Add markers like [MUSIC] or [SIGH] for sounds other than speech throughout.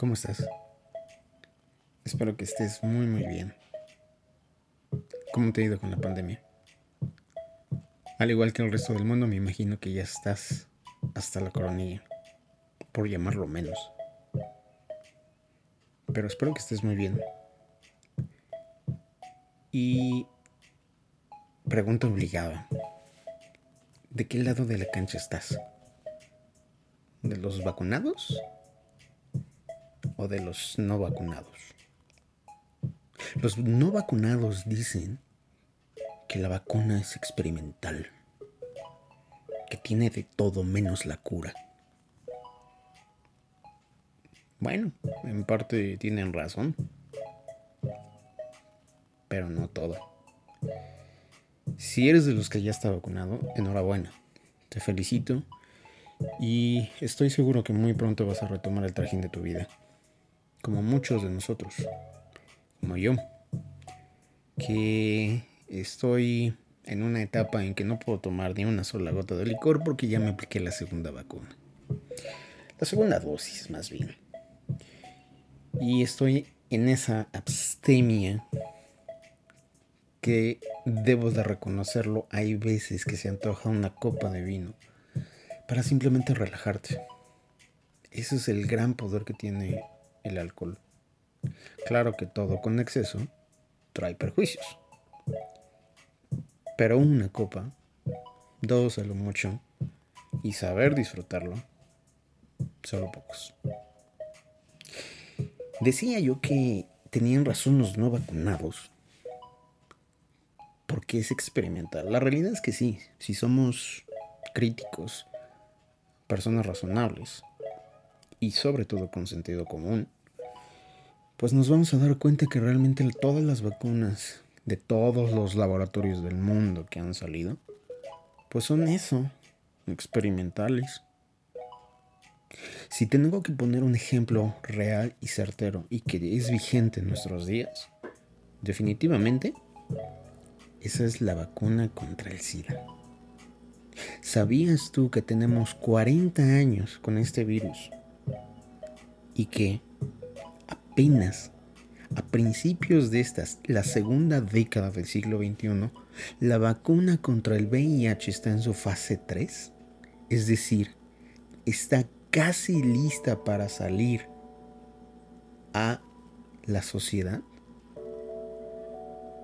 ¿Cómo estás? Espero que estés muy muy bien. ¿Cómo te ha ido con la pandemia? Al igual que el resto del mundo, me imagino que ya estás hasta la coronilla, por llamarlo menos. Pero espero que estés muy bien. Y pregunta obligada. ¿De qué lado de la cancha estás? ¿De los vacunados de los no vacunados? Los no vacunados dicen que la vacuna es experimental, que tiene de todo menos la cura. Bueno, en parte tienen razón, pero no todo. Si eres de los que ya está vacunado, enhorabuena, te felicito y estoy seguro que muy pronto vas a retomar el trajín de tu vida, como muchos de nosotros, como yo, que estoy en una etapa en que no puedo tomar ni una sola gota de licor porque ya me apliqué la segunda vacuna. La segunda dosis, más bien. Y estoy en esa abstemia que debo de reconocerlo, hay veces que se antoja una copa de vino para simplemente relajarte. Ese es el gran poder que tiene el alcohol. Claro que todo con exceso trae perjuicios. Pero una copa, dos a lo mucho, y saber disfrutarlo, solo pocos. Decía yo que tenían razón los no vacunados, porque es experimental. La realidad es que sí, si somos críticos personas razonables y sobre todo con sentido común, pues nos vamos a dar cuenta que realmente todas las vacunas de todos los laboratorios del mundo que han salido, pues son eso, experimentales. Si tengo que poner un ejemplo real y certero y que es vigente en nuestros días, definitivamente, esa es la vacuna contra el SIDA. ¿Sabías tú que tenemos 40 años con este virus? Y que apenas a principios de esta, la segunda década del siglo XXI, la vacuna contra el VIH está en su fase 3. Es decir, está casi lista para salir a la sociedad.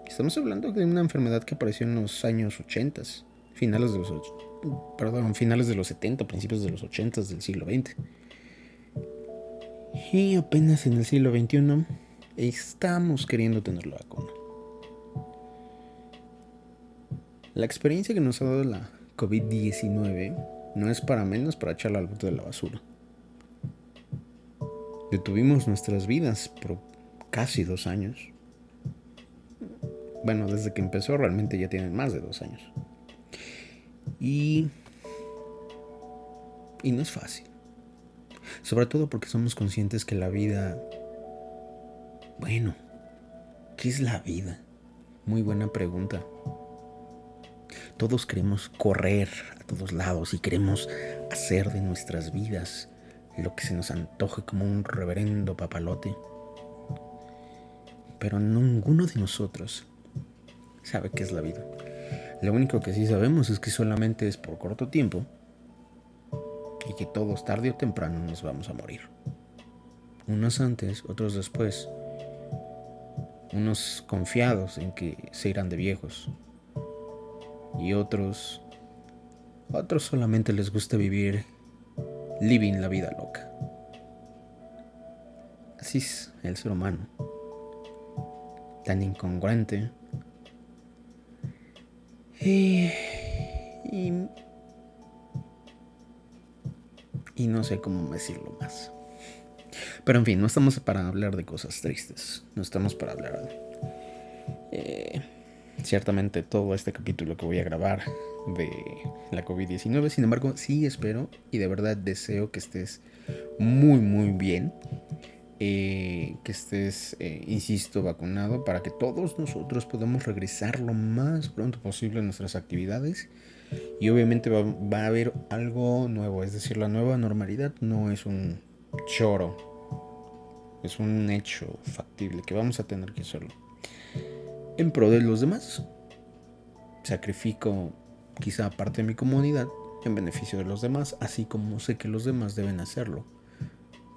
Estamos hablando de una enfermedad que apareció en los años 80, finales de los perdón, finales de los 70, principios de los 80 del siglo XX. Y apenas en el siglo XXI estamos queriendo tener la vacuna. La experiencia que nos ha dado la COVID-19 no es para menos para echarla al bote de la basura. Detuvimos nuestras vidas por casi dos años. Bueno, desde que empezó realmente ya tienen más de dos años. Y, y no es fácil. Sobre todo porque somos conscientes que la vida... Bueno, ¿qué es la vida? Muy buena pregunta. Todos queremos correr a todos lados y queremos hacer de nuestras vidas lo que se nos antoje como un reverendo papalote. Pero ninguno de nosotros sabe qué es la vida. Lo único que sí sabemos es que solamente es por corto tiempo y que todos tarde o temprano nos vamos a morir. Unos antes, otros después. Unos confiados en que se irán de viejos. Y otros... Otros solamente les gusta vivir living la vida loca. Así es el ser humano. Tan incongruente, y, y, no sé cómo decirlo más. Pero en fin, no estamos para hablar de cosas tristes. No estamos para hablar de... Eh, ciertamente todo este capítulo que voy a grabar de la COVID-19. Sin embargo, sí espero y de verdad deseo que estés muy, muy bien. Eh, que estés, eh, insisto, vacunado para que todos nosotros podamos regresar lo más pronto posible a nuestras actividades Y obviamente va, va, a haber algo nuevo, es decir, la nueva normalidad no es un choro, es un hecho factible que vamos a tener que hacerlo. En pro de los demás, sacrifico quizá parte de mi comunidad en beneficio de los demás, así como sé que los demás deben hacerlo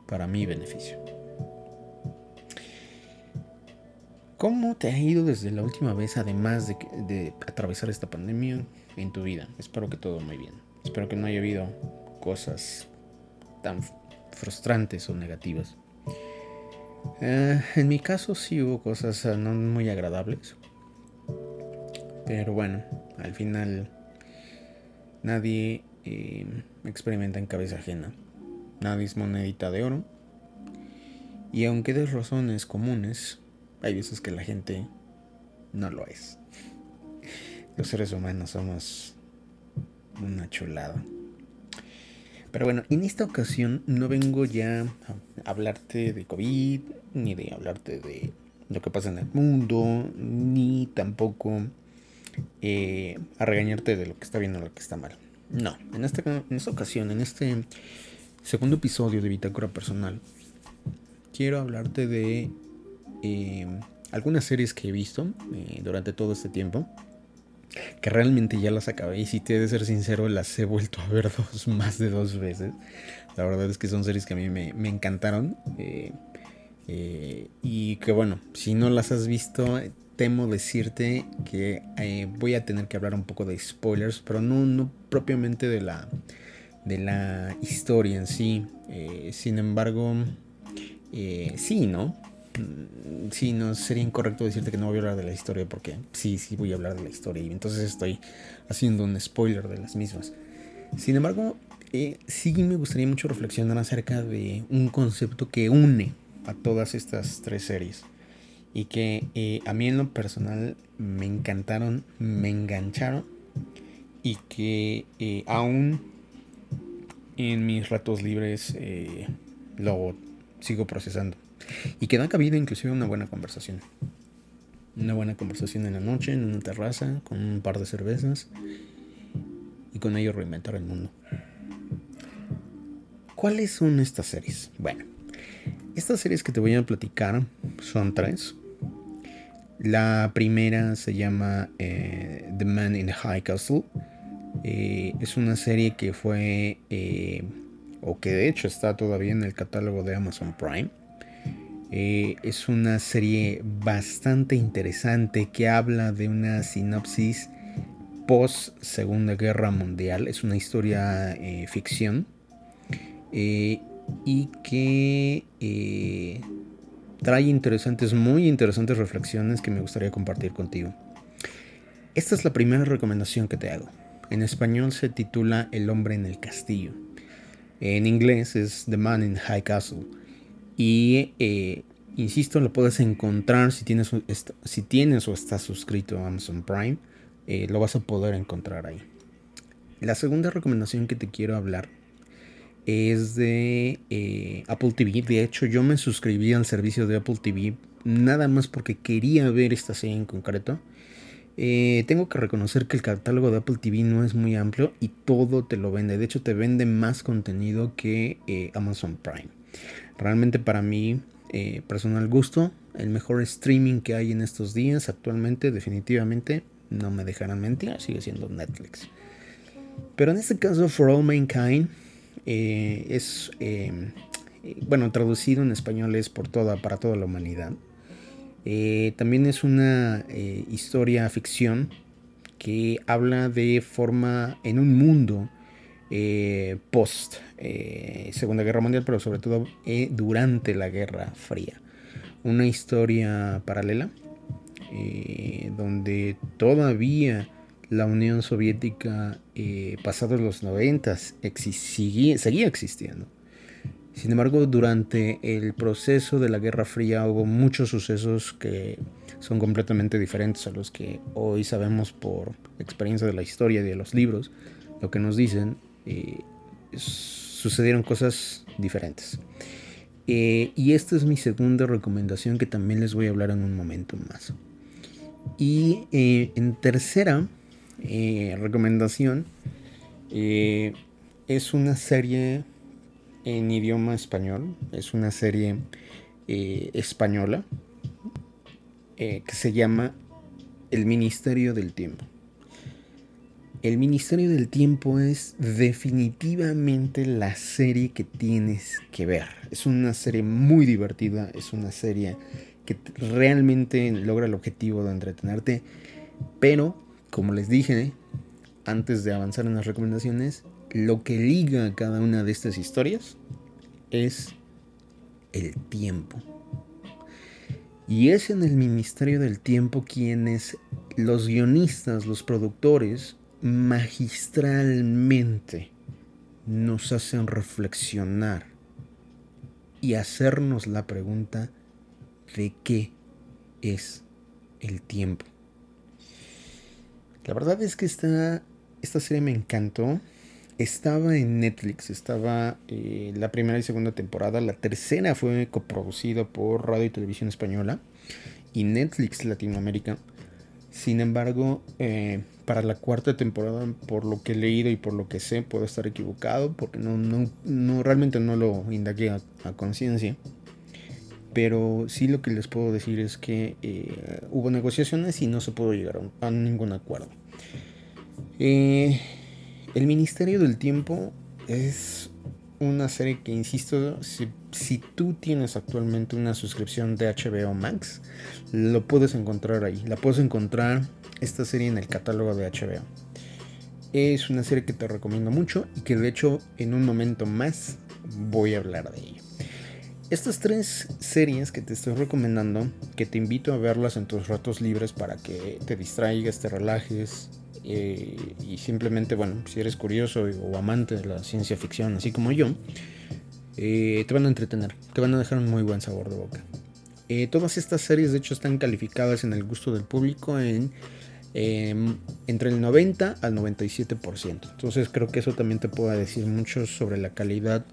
para mi beneficio. ¿Cómo te ha ido desde la última vez, además de, atravesar esta pandemia en tu vida? Espero que todo muy bien. Espero que no haya habido cosas tan frustrantes o negativas. Eh, en mi caso sí hubo cosas no muy agradables. Pero bueno, al final nadie eh, experimenta en cabeza ajena. Nadie es monedita de oro. Y aunque des razones comunes, hay veces que la gente no lo es. Los seres humanos somos una chulada. Pero bueno, en esta ocasión no vengo ya a hablarte de COVID, ni de hablarte de lo que pasa en el mundo, ni tampoco eh, a regañarte de lo que está bien o lo que está mal. No, en esta, en esta ocasión, en este segundo episodio de Bitácora Personal, quiero hablarte de eh, algunas series que he visto eh, durante todo este tiempo. Que realmente ya las acabé y si te he de ser sincero las he vuelto a ver [LAUGHS] dos, más de dos veces. La verdad es que son series que a mí me, encantaron. Eh, y que bueno, si no las has visto, temo decirte que voy a tener que hablar un poco de spoilers, pero no, no propiamente de la, de la historia en sí. sin embargo, sí, ¿no? Mm, sí, no sería incorrecto decirte que no voy a hablar de la historia porque sí, sí voy a hablar de la historia y entonces estoy haciendo un spoiler de las mismas. Sin embargo, eh, sí me gustaría mucho reflexionar acerca de un concepto que une a todas estas tres series y que eh, a mí en lo personal me encantaron, me engancharon y que eh, aún en mis ratos libres lo sigo procesando. Y que da cabida inclusive una buena conversación. Una buena conversación en la noche, en una terraza, con un par de cervezas. Y con ello reinventar el mundo. ¿Cuáles son estas series? Bueno, estas series que te voy a platicar son tres. La primera se llama eh, The Man in the High Castle. Eh, es una serie que fue, eh, o que de hecho está todavía en el catálogo de Amazon Prime. Eh, es una serie bastante interesante que habla de una sinopsis post Segunda Guerra Mundial. Es una historia eh, ficción eh, y que trae interesantes, muy interesantes reflexiones que me gustaría compartir contigo. Esta es la primera recomendación que te hago. En español se titula El hombre en el castillo. En inglés es The Man in High Castle. Y insisto, lo puedes encontrar si tienes, si tienes o estás suscrito a Amazon Prime. Eh, lo vas a poder encontrar ahí. La segunda recomendación que te quiero hablar es de eh, Apple TV. De hecho, yo me suscribí al servicio de Apple TV nada más porque quería ver esta serie en concreto. tengo que reconocer que el catálogo de Apple TV no es muy amplio y todo te lo vende. De hecho, te vende más contenido que Amazon Prime. Realmente para mí, eh, personal gusto, el mejor streaming que hay en estos días actualmente, definitivamente, no me dejarán mentir, sigue siendo Netflix. Pero en este caso, For All Mankind eh, es, em, bueno, traducido en español es por toda, para toda la humanidad. Eh, también es una historia ficción que habla de forma en un mundo eh, post eh, Segunda Guerra Mundial, pero sobre todo eh, durante la Guerra Fría. Una historia paralela donde todavía la Unión Soviética, pasados los 90, seguía, seguía existiendo. Sin embargo, durante el proceso de la Guerra Fría hubo muchos sucesos que son completamente diferentes a los que hoy sabemos por experiencia de la historia y de los libros, lo que nos dicen sucedieron cosas diferentes. Eh, y esta es mi segunda recomendación que también les voy a hablar en un momento más. Y eh, en tercera, eh, recomendación es una serie en idioma español, es una serie española que se llama El Ministerio del Tiempo. El Ministerio del Tiempo es definitivamente la serie que tienes que ver. Es una serie muy divertida, es una serie que realmente logra el objetivo de entretenerte, pero como les dije antes de avanzar en las recomendaciones, lo que liga a cada una de estas historias es el tiempo. Y es en el Ministerio del Tiempo quienes los guionistas, los productores, magistralmente nos hacen reflexionar y hacernos la pregunta de qué es el tiempo. La verdad es que esta, esta serie me encantó. Estaba en Netflix, estaba eh, la primera y segunda temporada. La tercera fue coproducida por Radio y Televisión Española y Netflix Latinoamérica. Sin embargo, eh, para la cuarta temporada, por lo que he leído y por lo que sé, puedo estar equivocado, porque no, no, realmente no lo indagué a, conciencia. Pero sí lo que les puedo decir es que eh, hubo negociaciones y no se pudo llegar a, ningún acuerdo. Eh, el Ministerio del Tiempo es una serie que, insisto, si, tú tienes actualmente una suscripción de HBO Max, lo puedes encontrar ahí. La puedes encontrar esta serie en el catálogo de HBO. Es una serie que te recomiendo mucho y que de hecho en un momento más voy a hablar de ella. Estas tres series que te estoy recomendando, que te invito a verlas en tus ratos libres para que te distraigas, te relajes eh, y simplemente, bueno, si eres curioso o amante de la ciencia ficción, así como yo, eh, te van a entretener, te van a dejar un muy buen sabor de boca. Eh, todas estas series de hecho están calificadas en el gusto del público en Em, entre el 90 al 97%. Entonces creo que eso también te puede decir mucho sobre la calidad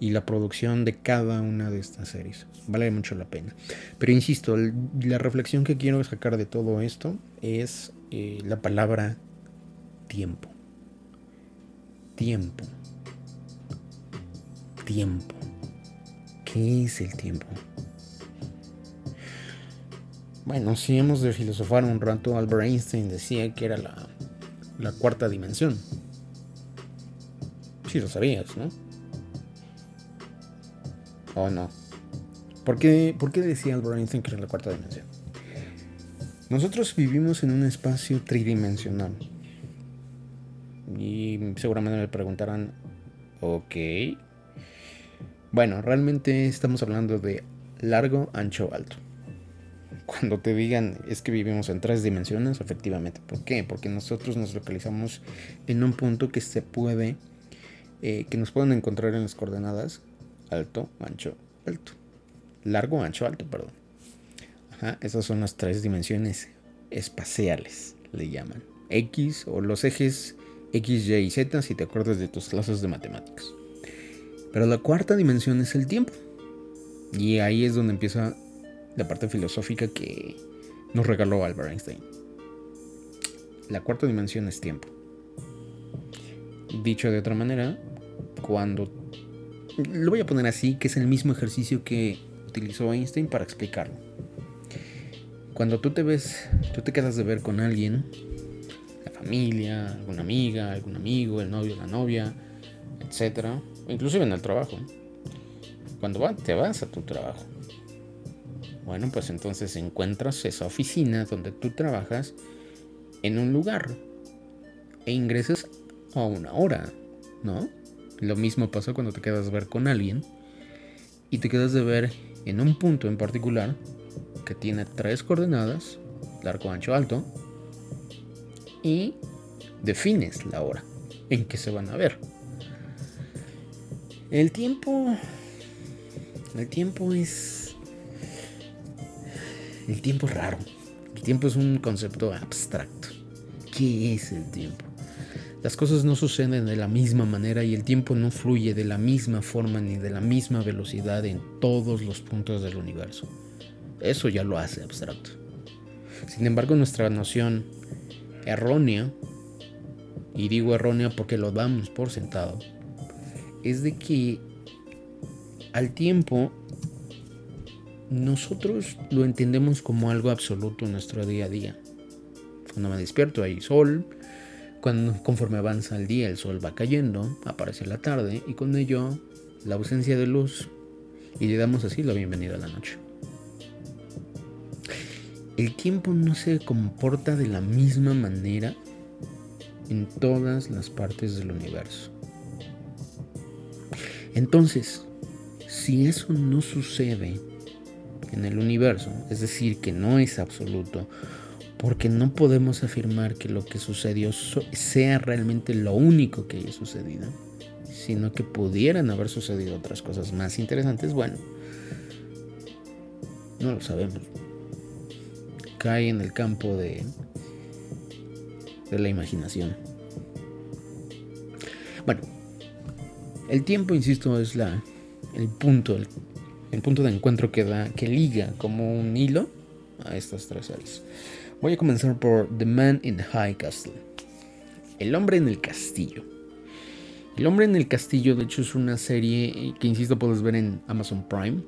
y la producción de cada una de estas series. Vale mucho la pena. Pero insisto, la reflexión que quiero sacar de todo esto es eh, la palabra tiempo. Tiempo. Tiempo. ¿Qué es el tiempo? Bueno, si hemos de filosofar un rato, Albert Einstein decía que era la, cuarta dimensión. Si lo sabías, ¿no? ¿O no? ¿Por qué, ¿Por qué decía Albert Einstein que era la cuarta dimensión? Nosotros vivimos en un espacio tridimensional. Y seguramente me preguntarán, ok. Bueno, realmente estamos hablando de largo, ancho, alto cuando te digan es que vivimos en tres dimensiones, efectivamente. ¿Por qué? Porque nosotros nos localizamos en un punto que se puede, eh, que nos pueden encontrar en las coordenadas alto, ancho, alto. Largo, ancho, alto, perdón. Esas son las tres dimensiones espaciales, le llaman. X o los ejes X, Y y Z, si te acuerdas de tus clases de matemáticas. Pero la cuarta dimensión es el tiempo. Y ahí es donde empieza la parte filosófica que nos regaló Albert Einstein. La cuarta dimensión es tiempo. Dicho de otra manera, cuando... Lo voy a poner así, que es el mismo ejercicio que utilizó Einstein para explicarlo. Cuando tú te ves, tú te quedas de ver con alguien, la familia, alguna amiga, algún amigo, el novio, la novia, etc. Inclusive en el trabajo. Cuando te vas a tu trabajo bueno, pues entonces encuentras esa oficina donde tú trabajas en un lugar e ingresas a una hora, ¿no? Lo mismo pasa cuando te quedas de ver con alguien y te quedas de ver en un punto en particular que tiene tres coordenadas, largo, ancho, alto, y defines la hora en que se van a ver. El tiempo... El tiempo es el tiempo es raro. El tiempo es un concepto abstracto. ¿Qué es el tiempo? Las cosas no suceden de la misma manera y el tiempo no fluye de la misma forma ni de la misma velocidad en todos los puntos del universo. Eso ya lo hace abstracto. Sin embargo, nuestra noción errónea y digo errónea porque lo damos por sentado, es de que al tiempo nosotros lo entendemos como algo absoluto en nuestro día a día. Cuando me despierto hay sol, cuando, conforme avanza el día el sol va cayendo, aparece la tarde y con ello la ausencia de luz y le damos así la bienvenida a la noche. El tiempo no se comporta de la misma manera en todas las partes del universo. Entonces, si eso no sucede en el universo, es decir, que no es absoluto, porque no podemos afirmar que lo que sucedió sea realmente lo único que haya sucedido, sino que pudieran haber sucedido otras cosas más interesantes, bueno, no lo sabemos. Cae en el campo de, de la imaginación. Bueno, el tiempo, insisto, es la, el punto, el, punto de encuentro que da, que liga como un hilo a estas tres series. Voy a comenzar por The Man in the High Castle. El hombre en el castillo. El hombre en el castillo, de hecho, es una serie que, insisto, puedes ver en Amazon Prime.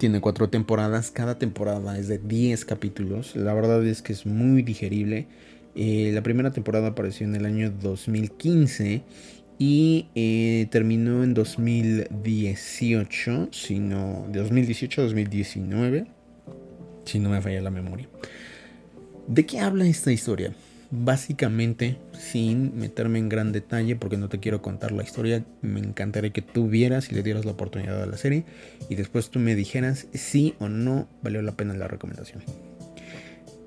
Tiene cuatro temporadas, cada temporada es de 10 capítulos. La verdad es que es muy digerible. Eh, la primera temporada apareció en el año 2015 y eh, terminó en 2018, sino de 2018 a 2019, si no me falla la memoria. ¿De qué habla esta historia? Básicamente, sin meterme en gran detalle, porque no te quiero contar la historia, me encantaría que tú vieras y le dieras la oportunidad a la serie y después tú me dijeras si o no valió la pena la recomendación.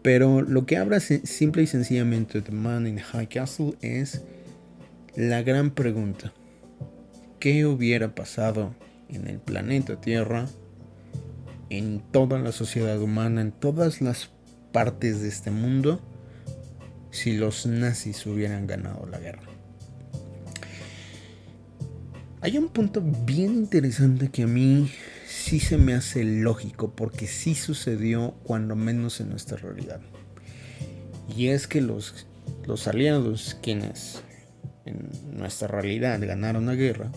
Pero lo que habla simple y sencillamente de The Man in High Castle es la gran pregunta, ¿qué hubiera pasado en el planeta Tierra, en toda la sociedad humana, en todas las partes de este mundo, si los nazis hubieran ganado la guerra? Hay un punto bien interesante que a mí sí se me hace lógico, porque sí sucedió cuando menos en nuestra realidad. Y es que los, los aliados, quienes en nuestra realidad ganaron la guerra,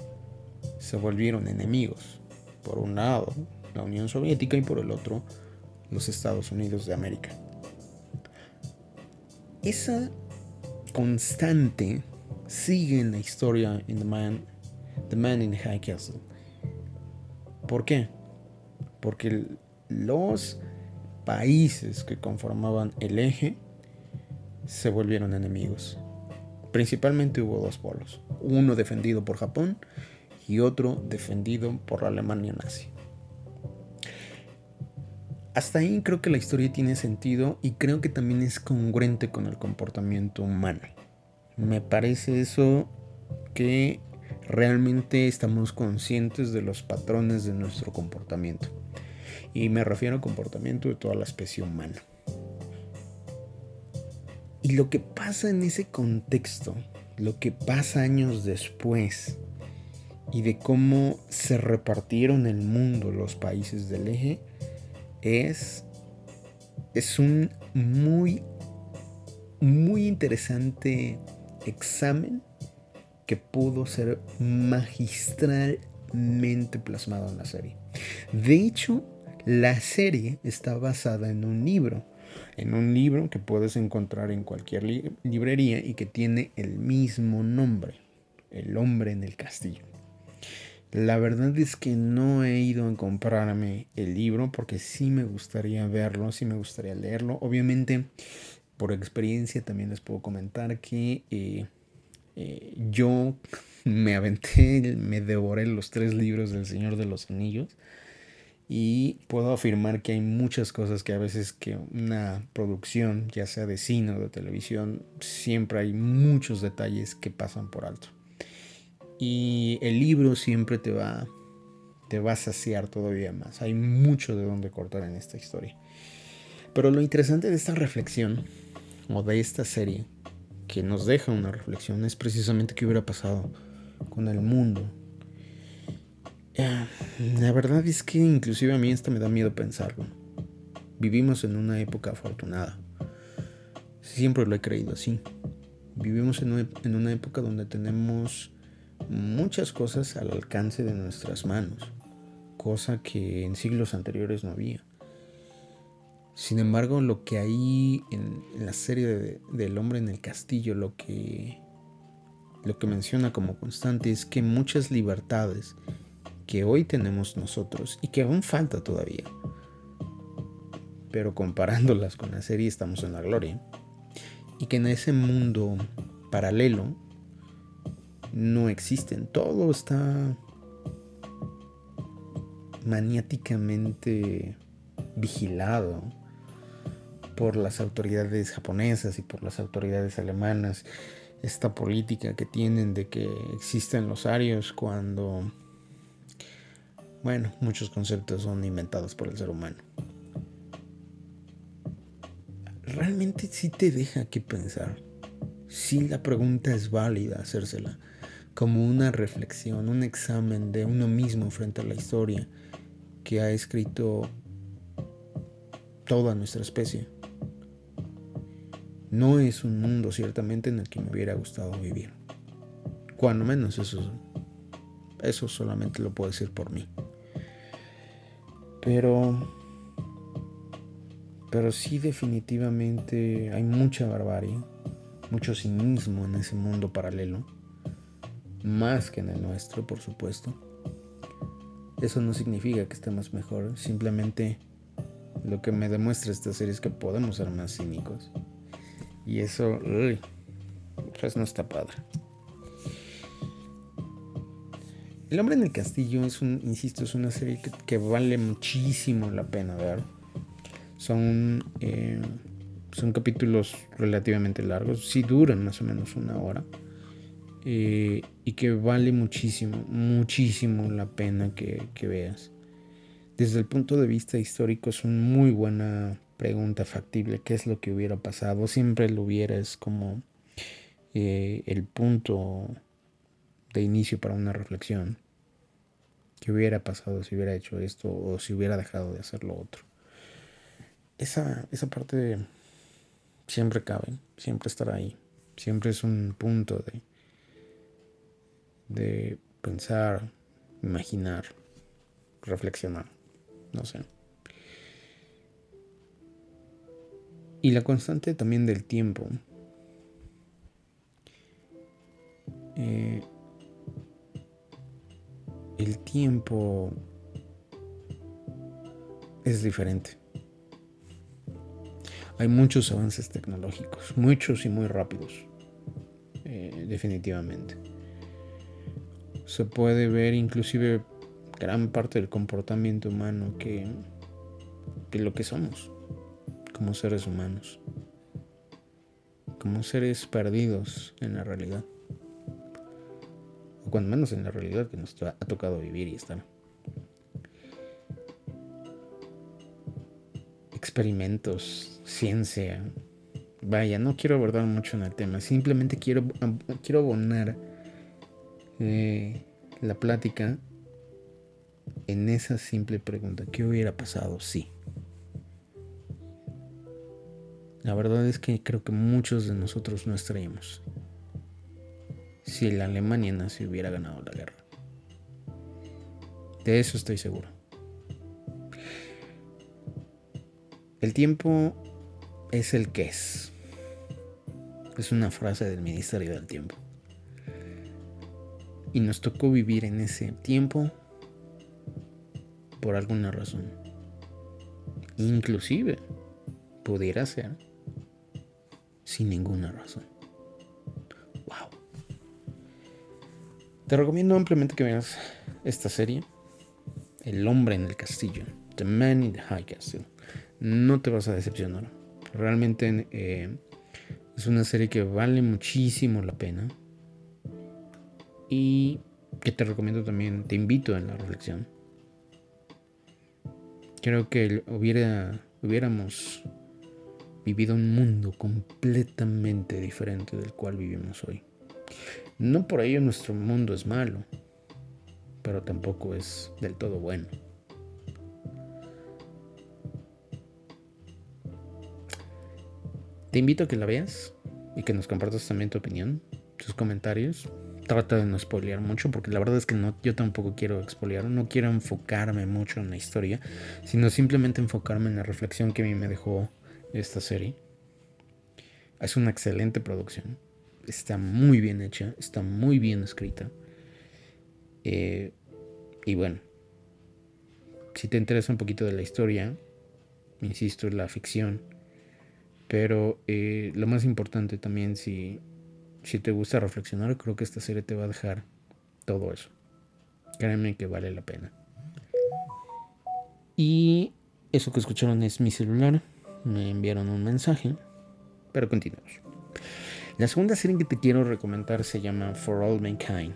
se volvieron enemigos. Por un lado, la Unión Soviética y por el otro, los Estados Unidos de América. Esa constante sigue en la historia en The Man, the Man in the High Castle. ¿Por qué? Porque los países que conformaban el eje se volvieron enemigos. Principalmente hubo dos polos, uno defendido por Japón y otro defendido por la Alemania nazi. Hasta ahí creo que la historia tiene sentido y creo que también es congruente con el comportamiento humano. Me parece eso que realmente estamos conscientes de los patrones de nuestro comportamiento. Y me refiero al comportamiento de toda la especie humana. Y lo que pasa en ese contexto, lo que pasa años después, y de cómo se repartieron el mundo los países del eje, es, es un muy, muy interesante examen que pudo ser magistralmente plasmado en la serie. De hecho, la serie está basada en un libro en un libro que puedes encontrar en cualquier librería y que tiene el mismo nombre, El hombre en el castillo. La verdad es que no he ido a comprarme el libro porque sí me gustaría verlo, sí me gustaría leerlo. Obviamente, por experiencia también les puedo comentar que eh, eh, yo [LAUGHS] me aventé, me devoré los tres libros del Señor de los Anillos y puedo afirmar que hay muchas cosas que a veces que una producción, ya sea de cine o de televisión, siempre hay muchos detalles que pasan por alto. Y el libro siempre te va, te va a saciar todavía más. Hay mucho de donde cortar en esta historia. Pero lo interesante de esta reflexión, o de esta serie, que nos deja una reflexión, es precisamente qué hubiera pasado con el mundo la verdad es que inclusive a mí esto me da miedo pensarlo. Vivimos en una época afortunada. Siempre lo he creído así. Vivimos en una época donde tenemos muchas cosas al alcance de nuestras manos, cosa que en siglos anteriores no había. Sin embargo, lo que hay en, la serie de, del hombre en el castillo, lo que, lo que menciona como constante es que muchas libertades que hoy tenemos nosotros y que aún falta todavía, pero comparándolas con la serie estamos en la gloria, y que en ese mundo paralelo no existen, todo está maniáticamente vigilado por las autoridades japonesas y por las autoridades alemanas, esta política que tienen de que existen los arios cuando, bueno, muchos conceptos son inventados por el ser humano. Realmente sí te deja que pensar. Si la pregunta es válida hacérsela como una reflexión, un examen de uno mismo frente a la historia que ha escrito toda nuestra especie. No es un mundo ciertamente en el que me hubiera gustado vivir. Cuando menos eso, eso solamente lo puedo decir por mí. Pero, pero sí definitivamente hay mucha barbarie, mucho cinismo en ese mundo paralelo, más que en el nuestro, por supuesto. Eso no significa que estemos mejor, simplemente lo que me demuestra esta serie es que podemos ser más cínicos. Y eso, pues no está padre. El hombre en el castillo es un, insisto, es una serie que, vale muchísimo la pena ver. Son, eh, son capítulos relativamente largos, sí duran más o menos una hora. Eh, y que vale muchísimo, muchísimo la pena que, veas. Desde el punto de vista histórico es una muy buena pregunta factible, ¿qué es lo que hubiera pasado? Siempre lo hubiera, es como eh, el punto de inicio para una reflexión. ¿Qué hubiera pasado si hubiera hecho esto o si hubiera dejado de hacer lo otro? Esa, esa parte siempre cabe, siempre estará ahí, siempre es un punto de, de pensar, imaginar, reflexionar, no sé. Y la constante también del tiempo. Eh, el tiempo es diferente. Hay muchos avances tecnológicos, muchos y muy rápidos, eh, definitivamente. Se puede ver inclusive gran parte del comportamiento humano que, que lo que somos como seres humanos, como seres perdidos en la realidad, o cuando menos en la realidad que nos ha tocado vivir y estar. Experimentos, ciencia. Vaya, no quiero abordar mucho en el tema, simplemente quiero, quiero abonar la plática en esa simple pregunta, ¿qué hubiera pasado si? La verdad es que creo que muchos de nosotros no estaríamos si la Alemania nazi hubiera ganado la guerra. De eso estoy seguro. El tiempo es el que es. Es una frase del Ministerio del Tiempo. Y nos tocó vivir en ese tiempo por alguna razón. Inclusive, pudiera ser sin ninguna razón. Wow. Te recomiendo ampliamente que veas esta serie, El hombre en el castillo, The Man in the High Castle. No te vas a decepcionar. Realmente eh, es una serie que vale muchísimo la pena. Y que te recomiendo también, te invito en la reflexión. Creo que hubiera, hubiéramos vivido un mundo completamente diferente del cual vivimos hoy. No por ello nuestro mundo es malo, pero tampoco es del todo bueno. Te invito a que la veas, y que nos compartas también tu opinión, tus comentarios. Trata de no spoilear mucho porque la verdad es que no, yo tampoco quiero expoliar, no quiero enfocarme mucho en la historia, sino simplemente enfocarme en la reflexión que a mí me dejó esta serie. Es una excelente producción, está muy bien hecha, está muy bien escrita. Eh, y bueno, si te interesa un poquito de la historia, insisto, la ficción, pero eh, lo más importante también, si, si te gusta reflexionar, creo que esta serie te va a dejar todo eso. Créanme que vale la pena. Y eso que escucharon es mi celular. Me enviaron un mensaje. Pero continuamos. La segunda serie que te quiero recomendar se llama For All Mankind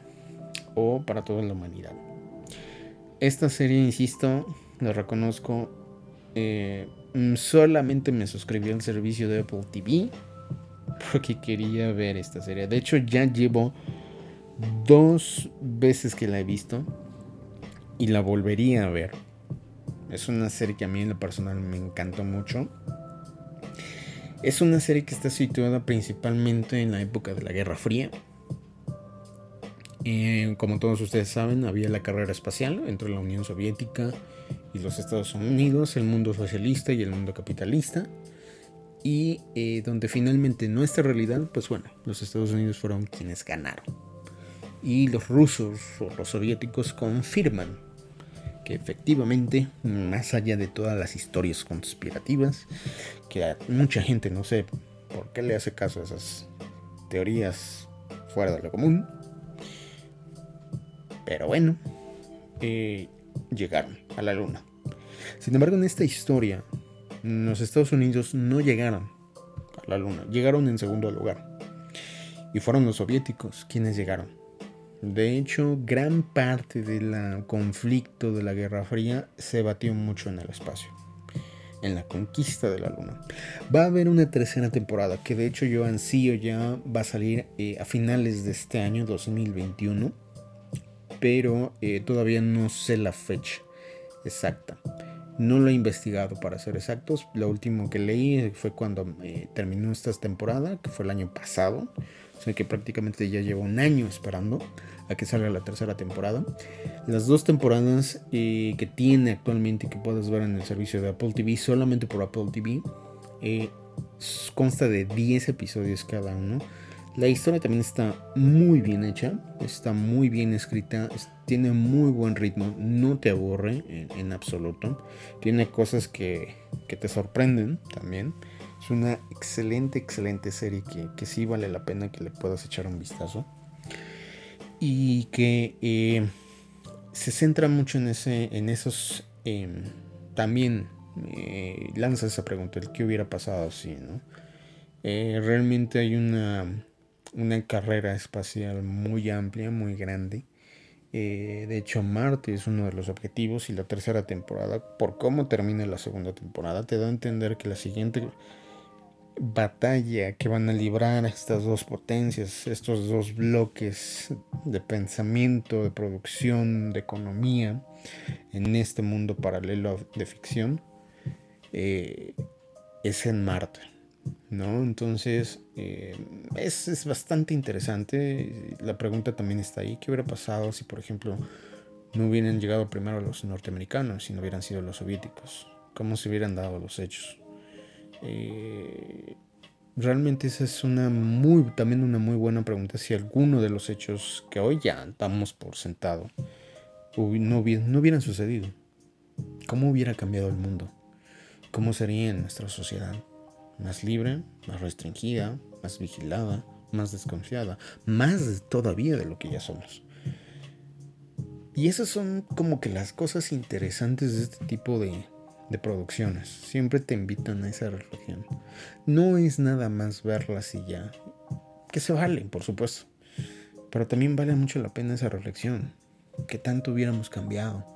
o Para toda la humanidad. Esta serie, insisto, lo reconozco, eh, solamente me suscribí al servicio de Apple TV porque quería ver esta serie. De hecho, ya llevo dos veces que la he visto y la volvería a ver. Es una serie que a mí en lo personal me encantó mucho. Es una serie que está situada principalmente en la época de la Guerra Fría. Eh, como todos ustedes saben, había la carrera espacial entre la Unión Soviética y los Estados Unidos, el mundo socialista y el mundo capitalista. Y eh, donde finalmente nuestra realidad, pues bueno, los Estados Unidos fueron quienes ganaron. Y los rusos o los soviéticos confirman que efectivamente, más allá de todas las historias conspirativas, que a mucha gente no sé por qué le hace caso a esas teorías fuera de lo común, pero bueno, eh, llegaron a la luna. Sin embargo, en esta historia, los Estados Unidos no llegaron a la luna, llegaron en segundo lugar. Y fueron los soviéticos quienes llegaron. De hecho, gran parte del conflicto de la Guerra Fría se batió mucho en el espacio, en la conquista de la Luna. Va a haber una tercera temporada que de hecho yo ansío ya va a salir eh, a finales de este año 2021 pero eh, todavía no sé la fecha exacta. No lo he investigado para ser exactos. Lo último que leí fue cuando eh, terminó esta temporada, que fue el año pasado. O sea que prácticamente ya llevo un año esperando a que salga la tercera temporada. Las dos temporadas eh, que tiene actualmente que puedes ver en el servicio de Apple TV, solamente por Apple TV, consta de 10 episodios cada uno la historia también está muy bien hecha, está muy bien escrita, tiene muy buen ritmo, no te aburre en, absoluto. Tiene cosas que, te sorprenden también. Es una excelente, excelente serie que, sí vale la pena que le puedas echar un vistazo. Y que eh, se centra mucho en, ese, en esos... Em, también eh, lanza esa pregunta, el qué hubiera pasado si, ¿no? Eh, realmente hay una una carrera espacial muy amplia, muy grande. Eh, de hecho, Marte es uno de los objetivos y la tercera temporada, por cómo termina la segunda temporada, te da a entender que la siguiente batalla que van a librar estas dos potencias, estos dos bloques de pensamiento, de producción, de economía en este mundo paralelo de ficción, eh, es en Marte. ¿No? Entonces, eh, es, bastante interesante. La pregunta también está ahí. ¿Qué hubiera pasado si, por ejemplo, no hubieran llegado primero los norteamericanos y no hubieran sido los soviéticos? ¿Cómo se hubieran dado los hechos? Eh, realmente esa es una muy, también una muy buena pregunta. Si alguno de los hechos que hoy ya damos por sentado no, no hubieran sucedido, ¿cómo hubiera cambiado el mundo? ¿Cómo sería nuestra sociedad? Más libre, más restringida, más vigilada, más desconfiada, más todavía de lo que ya somos. Y esas son como que las cosas interesantes de este tipo de, producciones. Siempre te invitan a esa reflexión. No es nada más verlas y ya. Que se valen, por supuesto. Pero también vale mucho la pena esa reflexión. ¿Qué tanto hubiéramos cambiado?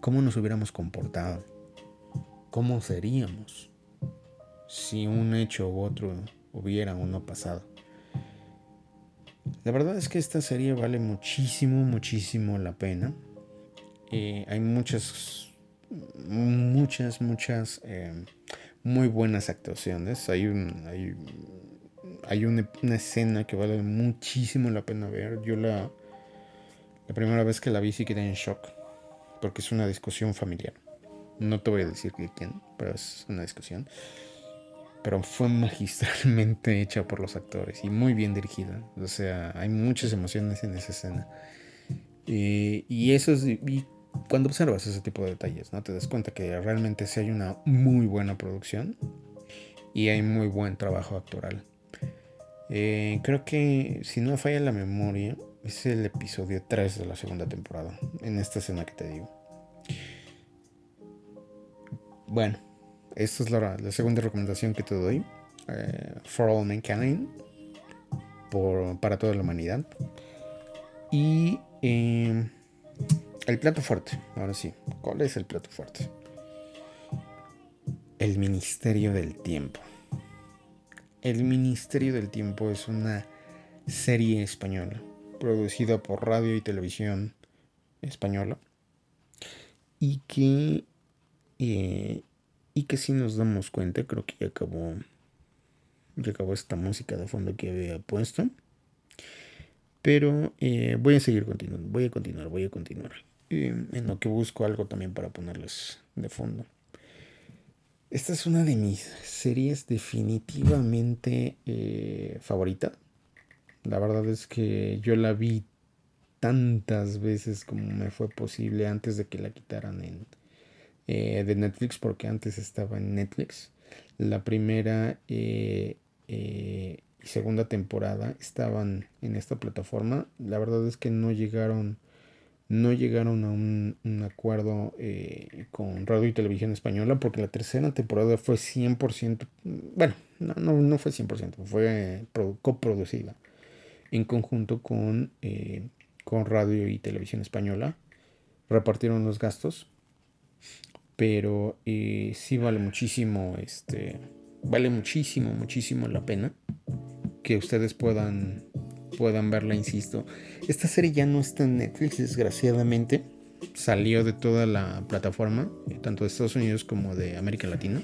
¿Cómo nos hubiéramos comportado? ¿Cómo seríamos? Si un hecho u otro hubiera o no pasado. La verdad es que esta serie vale muchísimo, muchísimo la pena. Eh, hay muchas, muchas, muchas eh, muy buenas actuaciones. Hay, hay una, escena que vale muchísimo la pena ver. Yo la, la primera vez que la vi sí quedé en shock, porque es una discusión familiar. No te voy a decir quién, pero es una discusión. Pero fue magistralmente [LAUGHS] hecha por los actores y muy bien dirigida. O sea, hay muchas emociones en esa escena. y eso es, y cuando observas ese tipo de detalles, ¿no? Te das cuenta que realmente sí hay una muy buena producción y hay muy buen trabajo actoral. Eh, creo que, si no falla la memoria, es el episodio 3 de la segunda temporada, en esta escena que te digo. Bueno, esta es la, segunda recomendación que te doy. Eh, for All Mankind. Por, para toda la humanidad. Y eh, el plato fuerte, ahora sí. ¿Cuál es el plato fuerte? El Ministerio del Tiempo. El Ministerio del Tiempo es una serie española producida por radio y televisión española y que eh, y que si nos damos cuenta creo que ya acabó ya acabó esta música de fondo que había puesto pero eh, voy a seguir continuando voy a continuar voy a continuar en lo que busco algo también para ponerles de fondo. Esta es una de mis series definitivamente eh, favorita. La verdad es que yo la vi tantas veces como me fue posible antes de que la quitaran en, eh, de Netflix, porque antes estaba en Netflix. La primera eh, y segunda temporada estaban en esta plataforma. La verdad es que no llegaron no llegaron a un, acuerdo eh, con Radio y Televisión Española porque la tercera temporada fue 100%, bueno, no, no, fue 100%, fue coproducida en conjunto con, eh, con Radio y Televisión Española. Repartieron los gastos, pero eh, sí vale muchísimo, este, vale muchísimo, muchísimo la pena que ustedes puedan puedan verla, insisto. Esta serie ya no está en Netflix, desgraciadamente. Salió de toda la plataforma, tanto de Estados Unidos como de América Latina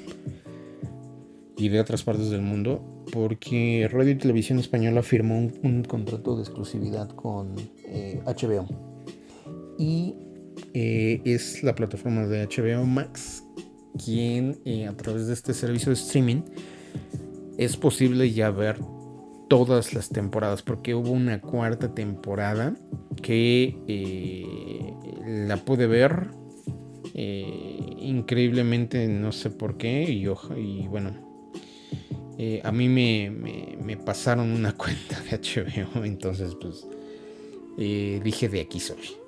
y de otras partes del mundo, porque Radio y Televisión Española firmó un, contrato de exclusividad con HBO. Eh, y eh, es la plataforma de HBO Max quien eh, a través de este servicio de streaming es posible ya ver todas las temporadas, porque hubo una cuarta temporada que eh, la pude ver increíblemente, no sé por qué, y, bueno, a mí me, pasaron una [LAUGHS] cuenta de HBO, entonces pues dije de aquí soy.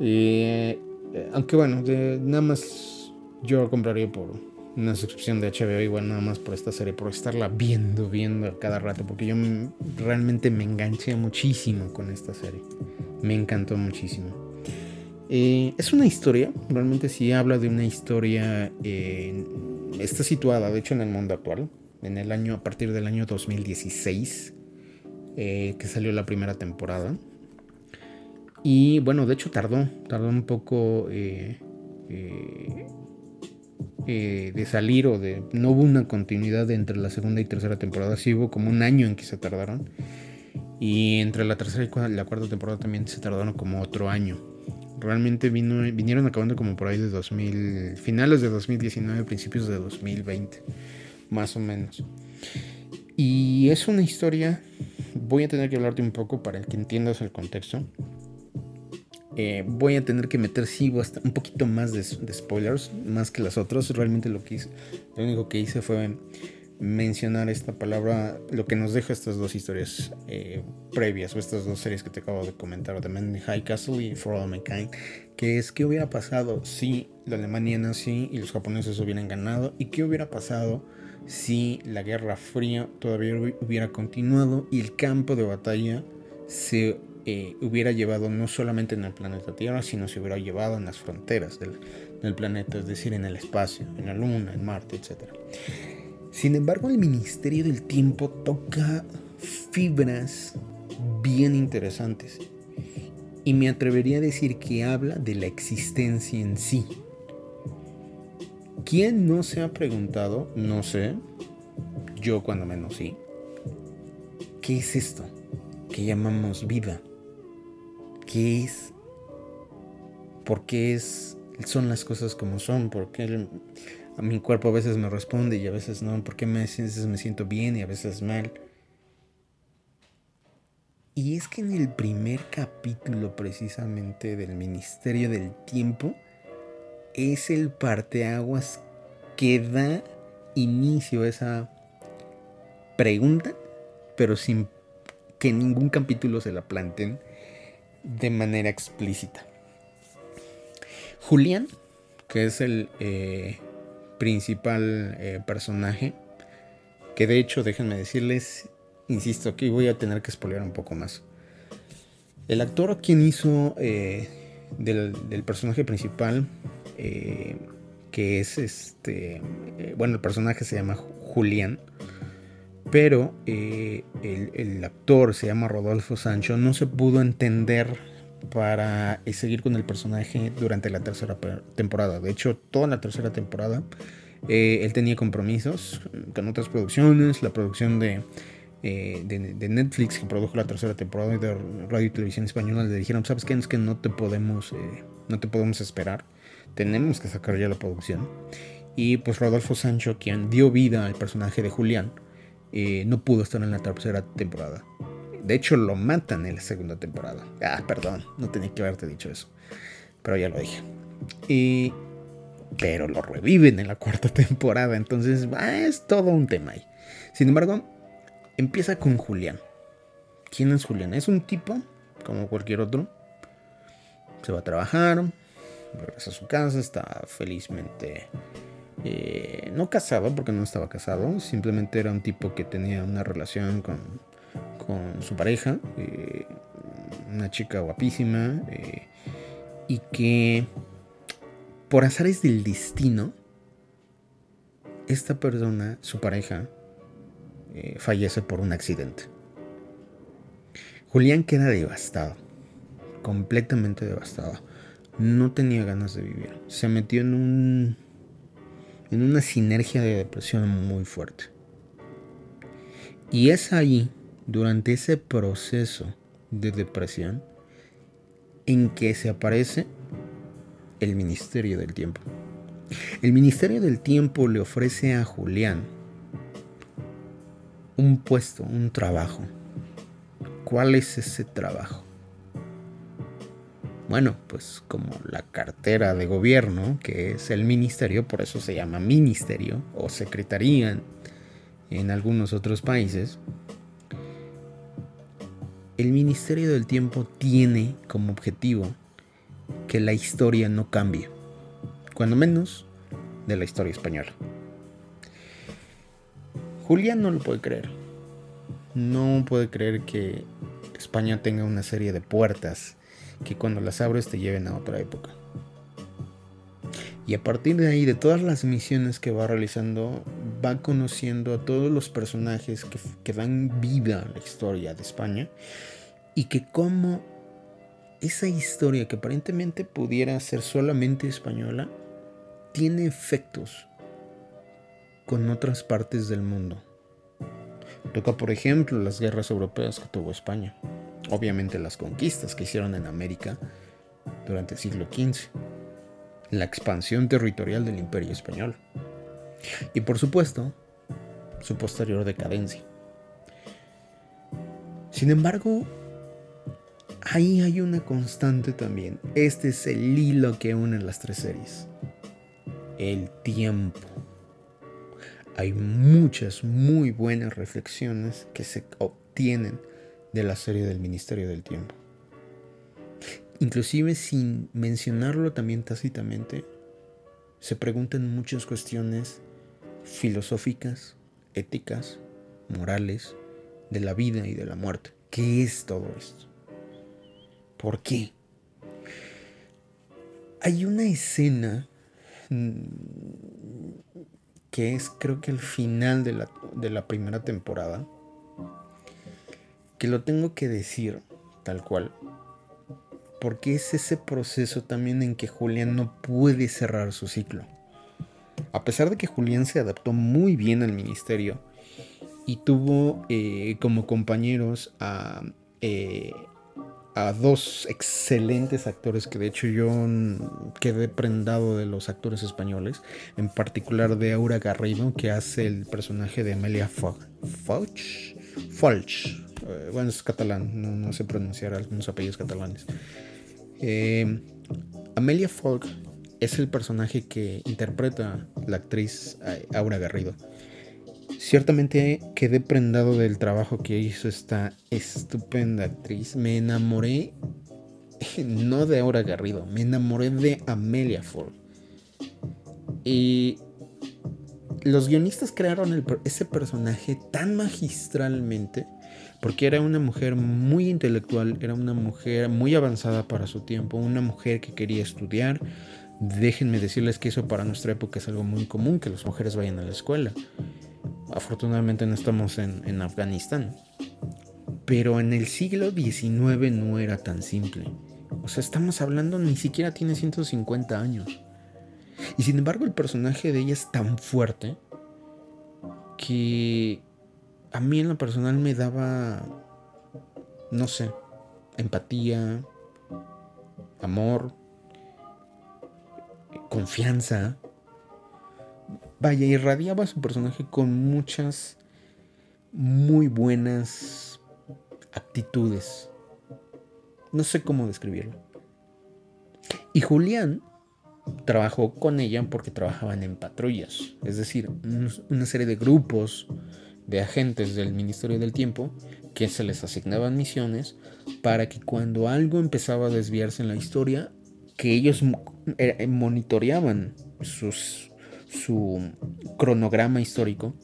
Aunque bueno, nada más yo compraría por una suscripción de HBO igual nada más por esta serie, por estarla viendo, viendo cada rato, porque yo realmente me enganché muchísimo con esta serie. Me encantó muchísimo. Eh, es una historia, realmente sí habla de una historia, eh, está situada de hecho en el mundo actual, en el año, a partir del año 2016, eh, que salió la primera temporada. Y bueno, de hecho tardó, tardó un poco eh, de salir o de... No hubo una continuidad entre la segunda y tercera temporada, sí hubo como un año en que se tardaron. Y entre la tercera y la cuarta temporada también se tardaron como otro año. Realmente vinieron acabando como por ahí de 2000, finales de 2019, principios de 2020, más o menos. Y es una historia, voy a tener que hablarte un poco para que entiendas el contexto. Eh, voy a tener que meter sí un poquito más de, spoilers, más que las otras. Realmente lo que lo único que hice fue mencionar esta palabra, lo que nos deja estas dos historias eh, previas, o estas dos series que te acabo de comentar, The Man in High Castle y For All Mankind, que es qué hubiera pasado si la Alemania nazi y los japoneses hubieran ganado, y qué hubiera pasado si la Guerra Fría todavía hubiera continuado y el campo de batalla se eh, hubiera llevado no solamente en el planeta Tierra, sino se hubiera llevado en las fronteras del, planeta, es decir, en el espacio, en la Luna, en Marte, etc. Sin embargo, el Ministerio del Tiempo toca fibras bien interesantes y me atrevería a decir que habla de la existencia en sí. ¿Quién no se ha preguntado? No sé, yo cuando menos sí. ¿qué es esto que llamamos vida? ¿Qué es? ¿Por qué es, son las cosas como son? ¿Por qué a mi cuerpo a veces me responde y a veces no? ¿Por qué me, a veces me siento bien y a veces mal? Y es que en el primer capítulo precisamente del Ministerio del Tiempo es el parteaguas que da inicio a esa pregunta, pero sin que ningún capítulo se la planteen de manera explícita. Julián, que es el eh, principal eh, personaje, que de hecho, déjenme decirles, insisto, aquí voy a tener que spoiler un poco más. El actor quien hizo eh, del, personaje principal, que es este, bueno, el personaje se llama Julián, pero el, el, actor se llama Rodolfo Sancho, no se pudo entender para seguir con el personaje durante la tercera temporada. De hecho, toda la tercera temporada, él tenía compromisos con otras producciones, la producción de eh, de, Netflix que produjo la tercera temporada de Radio y Televisión Española le dijeron, ¿sabes qué? Es que no te podemos, eh, no te podemos esperar. Tenemos que sacar ya la producción. Y pues Rodolfo Sancho, quien dio vida al personaje de Julián, eh, no pudo estar en la tercera temporada. De hecho, lo matan en la segunda temporada. Ah, perdón, no tenía que haberte dicho eso. Pero ya lo dije. Y, pero lo reviven en la cuarta [LAUGHS] temporada. Entonces, es todo un tema ahí. Sin embargo, Empieza con Julián. ¿Quién es Julián? Es un tipo, como cualquier otro. Se va a trabajar, regresa a su casa, está felizmente... Eh, no casado, porque no estaba casado, simplemente era un tipo que tenía una relación con, con su pareja, eh, una chica guapísima, eh, y que por azares del destino, esta persona, su pareja, fallece por un accidente. Julián queda devastado, completamente devastado. No tenía ganas de vivir. Se metió en un en una sinergia de depresión muy fuerte. Y es ahí, durante ese proceso de depresión, en que se aparece el Ministerio del Tiempo. El Ministerio del Tiempo le ofrece a Julián un puesto, un trabajo. ¿Cuál es ese trabajo? Bueno, pues como la cartera de gobierno, que es el ministerio, por eso se llama ministerio o secretaría en, algunos otros países, el Ministerio del Tiempo tiene como objetivo que la historia no cambie, cuando menos de la historia española. Julián no lo puede creer. No puede creer que España tenga una serie de puertas que cuando las abres te lleven a otra época. Y a partir de ahí, de todas las misiones que va realizando, va conociendo a todos los personajes que, que dan vida a la historia de España. Y que como esa historia que aparentemente pudiera ser solamente española, tiene efectos con otras partes del mundo. Toca, por ejemplo, las guerras europeas que tuvo España, obviamente las conquistas que hicieron en América durante el siglo XV, la expansión territorial del imperio español y, por supuesto, su posterior decadencia. Sin embargo, ahí hay una constante también. Este es el hilo que une las tres series. El tiempo hay muchas muy buenas reflexiones que se obtienen de la serie del Ministerio del Tiempo. Inclusive sin mencionarlo también tácitamente, se preguntan muchas cuestiones filosóficas, éticas, morales, de la vida y de la muerte. ¿Qué es todo esto? ¿Por qué? Hay una escena mm, que es creo que el final de la, de la primera temporada, que lo tengo que decir tal cual, porque es ese proceso también en que Julián no puede cerrar su ciclo. A pesar de que Julián se adaptó muy bien al ministerio y tuvo eh, como compañeros a, eh, a dos excelentes actores que de hecho yo quedé prendado de los actores españoles, en particular de Aura Garrido que hace el personaje de Amelia Foch. Foch. Eh, bueno, es catalán, no, sé pronunciar algunos apellidos catalanes. Amelia Foch es el personaje que interpreta la actriz Aura Garrido. Ciertamente quedé prendado del trabajo que hizo esta estupenda actriz. Me enamoré, [LAUGHS] no de Aura Garrido, me enamoré de Amelia Ford. Y los guionistas crearon ese personaje tan magistralmente porque era una mujer muy intelectual, era una mujer muy avanzada para su tiempo, una mujer que quería estudiar. Déjenme decirles que eso para nuestra época es algo muy común, que las mujeres vayan a la escuela. Afortunadamente no estamos en, Afganistán. Pero en el siglo XIX no era tan simple. O sea, estamos hablando, ni siquiera tiene 150 años. Y sin embargo el personaje de ella es tan fuerte que a mí en lo personal me daba, no sé, empatía, amor, confianza. Vaya, irradiaba su personaje con muchas muy buenas actitudes. No sé cómo describirlo. Y Julián trabajó con ella porque trabajaban en patrullas, es decir, una serie de grupos de agentes del Ministerio del Tiempo que se les asignaban misiones para que cuando algo empezaba a desviarse en la historia, que ellos eh, monitoreaban sus su cronograma histórico,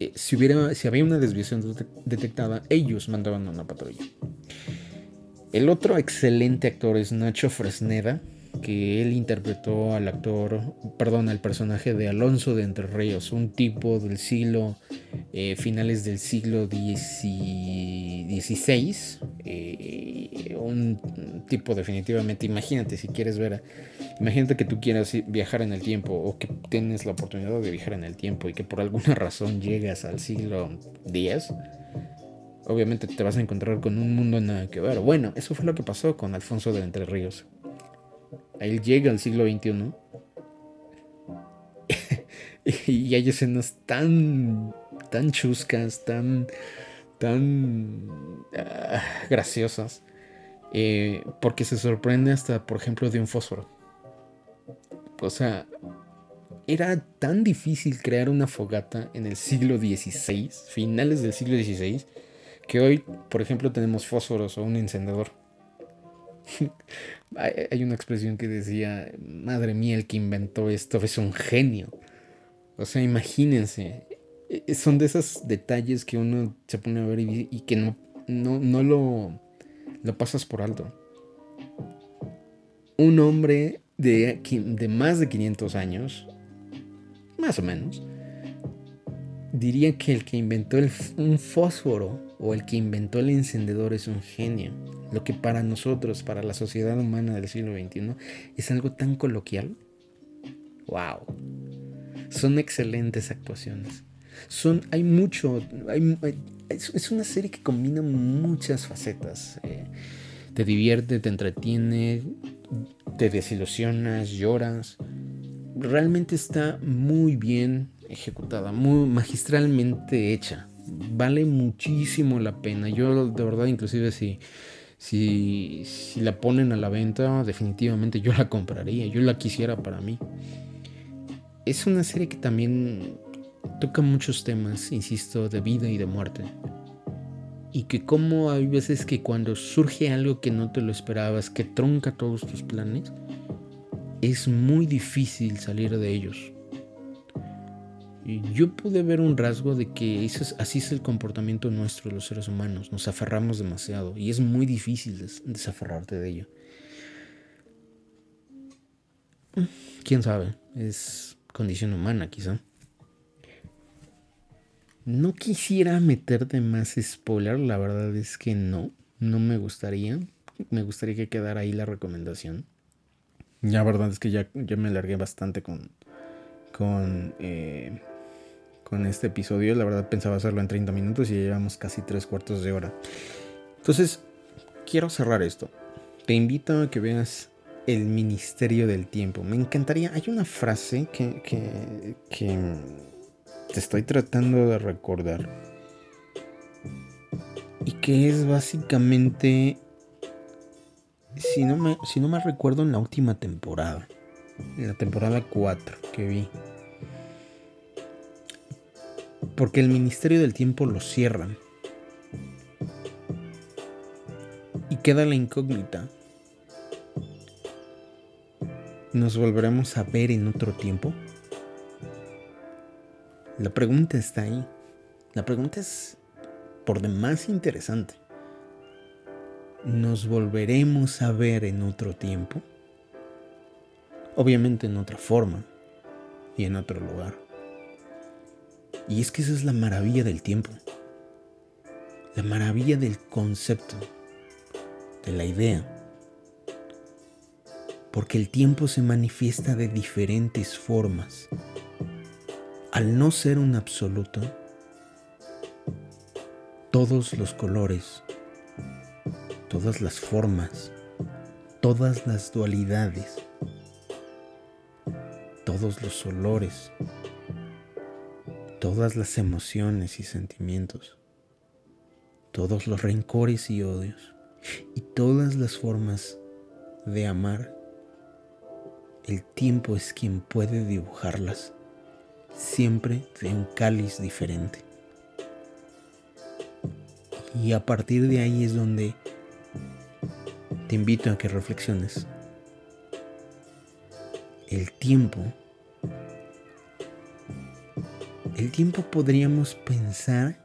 eh, si, hubiera, si había una desviación detectada, ellos mandaban a una patrulla. El otro excelente actor es Nacho Fresneda, que él interpretó al actor, perdón, al personaje de Alonso de Entre Ríos, un tipo del siglo, eh, finales del siglo XVI, eh, un tipo definitivamente, imagínate si quieres ver, imagínate que tú quieras viajar en el tiempo o que tienes la oportunidad de viajar en el tiempo y que por alguna [LAUGHS] razón llegas al siglo X. Obviamente te vas a encontrar con un mundo nada que ver. Bueno, eso fue lo que pasó con Alfonso de Entre Ríos él llega al siglo XXI. [LAUGHS] y hay escenas tan, tan chuscas, tan, tan ah, graciosas. Eh, porque se sorprende hasta, por ejemplo, de un fósforo. O sea, era tan difícil crear una fogata en el siglo XVI, finales del siglo XVI, que hoy, por ejemplo, tenemos fósforos o un encendedor. [LAUGHS] Hay una expresión que decía, madre mía, el que inventó esto es un genio. O sea, imagínense. E, e, son de esos detalles que uno se pone a ver y, que no, no, lo, lo pasas por alto. Un hombre de, de más de 500 años, más o menos, diría que el que inventó el, un fósforo o el que inventó el encendedor es un genio. Lo que para nosotros, para la sociedad humana del siglo XXI, es algo tan coloquial. ¡Wow! Son excelentes actuaciones. Son, hay mucho, es una serie que combina muchas facetas. Eh, te divierte, te entretiene, te desilusionas, lloras. Realmente está muy bien ejecutada, muy magistralmente hecha. Vale muchísimo la pena. Yo de verdad inclusive si, si, si la ponen a la venta, definitivamente yo la compraría, yo la quisiera para mí. Es una serie que también toca muchos temas, insisto, de vida y de muerte. Y que como hay veces que cuando surge algo que no te lo esperabas, que tronca todos tus planes, es muy difícil salir de ellos yo pude ver un rasgo de que así es el comportamiento nuestro los seres humanos. Nos aferramos demasiado y es muy difícil desaferrarte de ello. Quién sabe, es condición humana quizá. No quisiera meterte más spoiler, la verdad es que no, no me gustaría. Me gustaría que quedara ahí la recomendación. Ya, verdad es que ya, ya me alargué bastante con, con eh, con este episodio. La verdad pensaba hacerlo en 30 minutos y llevamos casi tres cuartos de hora. Entonces, quiero cerrar esto. Te invito a que veas el Ministerio del Tiempo. Me encantaría. Hay una frase que, que, que te estoy tratando de recordar. Y que es básicamente. Si no, me, si no me recuerdo en la última temporada. En la temporada 4 que vi. Porque el Ministerio del Tiempo lo cierran. Y queda la incógnita ¿Nos volveremos a ver en otro tiempo? La pregunta está ahí. La pregunta es por demás interesante. ¿Nos volveremos a ver en otro tiempo? Obviamente en otra forma y en otro lugar. Y es que esa es la maravilla del tiempo. La maravilla del concepto, de la idea porque el tiempo se manifiesta de diferentes formas. Al no ser un absoluto, todos los colores, todas las formas, todas las dualidades, todos los olores, todas las emociones y sentimientos, todos los rencores y odios, y todas las formas de amar el tiempo es quien puede dibujarlas, siempre de un cáliz diferente. Y a partir de ahí es donde te invito a que reflexiones. El tiempo, el tiempo podríamos pensar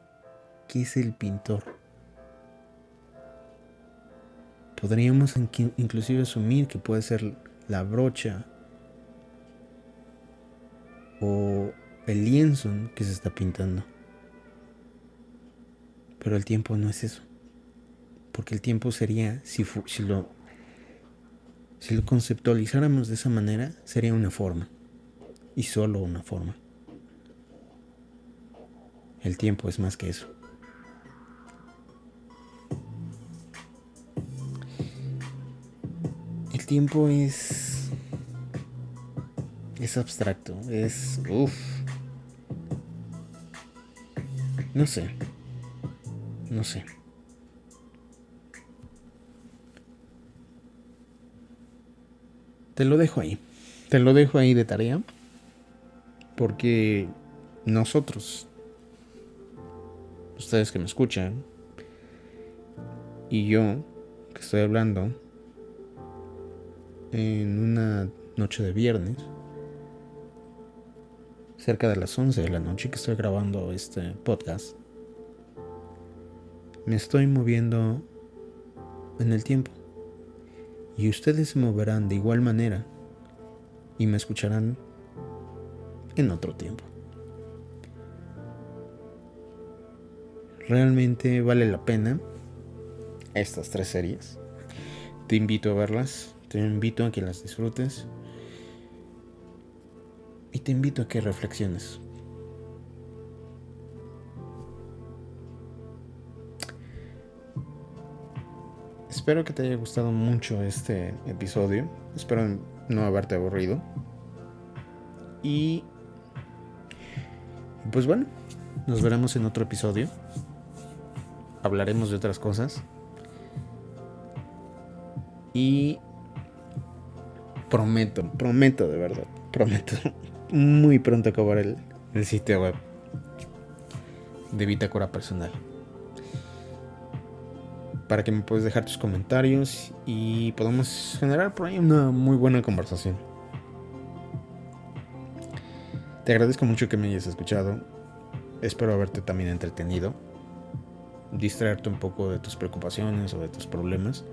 que es el pintor. Podríamos inclusive asumir que puede ser la brocha o el lienzo que se está pintando. Pero el tiempo no es eso. Porque el tiempo sería, si, lo, si lo conceptualizáramos de esa manera, sería una forma. Y solo una forma. El tiempo es más que eso. El tiempo es es abstracto, es... Uff. No sé. No sé. Te lo dejo ahí. Te lo dejo ahí de tarea. Porque nosotros, ustedes que me escuchan, y yo que estoy hablando en una noche de viernes, cerca de las 11 de la noche que estoy grabando este podcast, me estoy moviendo en el tiempo. Y ustedes se moverán de igual manera y me escucharán en otro tiempo. Realmente vale la pena estas tres series. Te invito a verlas, te invito a que las disfrutes y te invito a que reflexiones. Espero que te haya gustado mucho este episodio. Espero no haberte aburrido. Y pues bueno, nos veremos en otro episodio. Hablaremos de otras cosas. Y prometo, prometo de verdad, prometo [LAUGHS] muy pronto acabar el, el sitio web de Bitácora Personal. Para que me puedas dejar tus comentarios y podamos generar por ahí una muy buena conversación. Te agradezco mucho que me hayas escuchado. Espero haberte también entretenido. Distraerte un poco de tus preocupaciones o de tus problemas.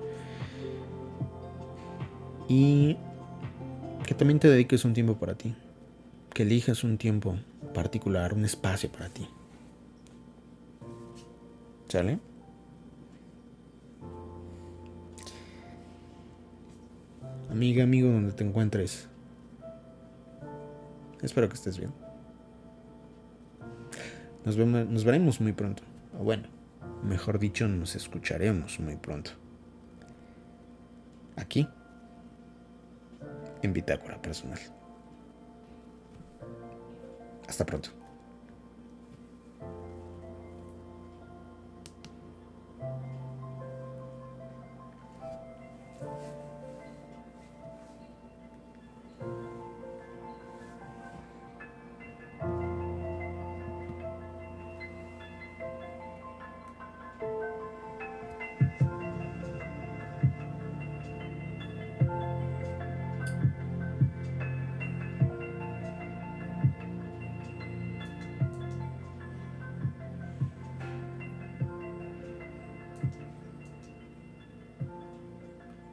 Y que también te dediques un tiempo para ti que elijas un tiempo particular, un espacio para ti. ¿Sale? Amiga, amigo, donde te encuentres. Espero que estés bien. Nos, vemos, nos veremos muy pronto. Bueno, mejor dicho, nos escucharemos muy pronto. Aquí, en Bitácora Personal. Hasta pronto.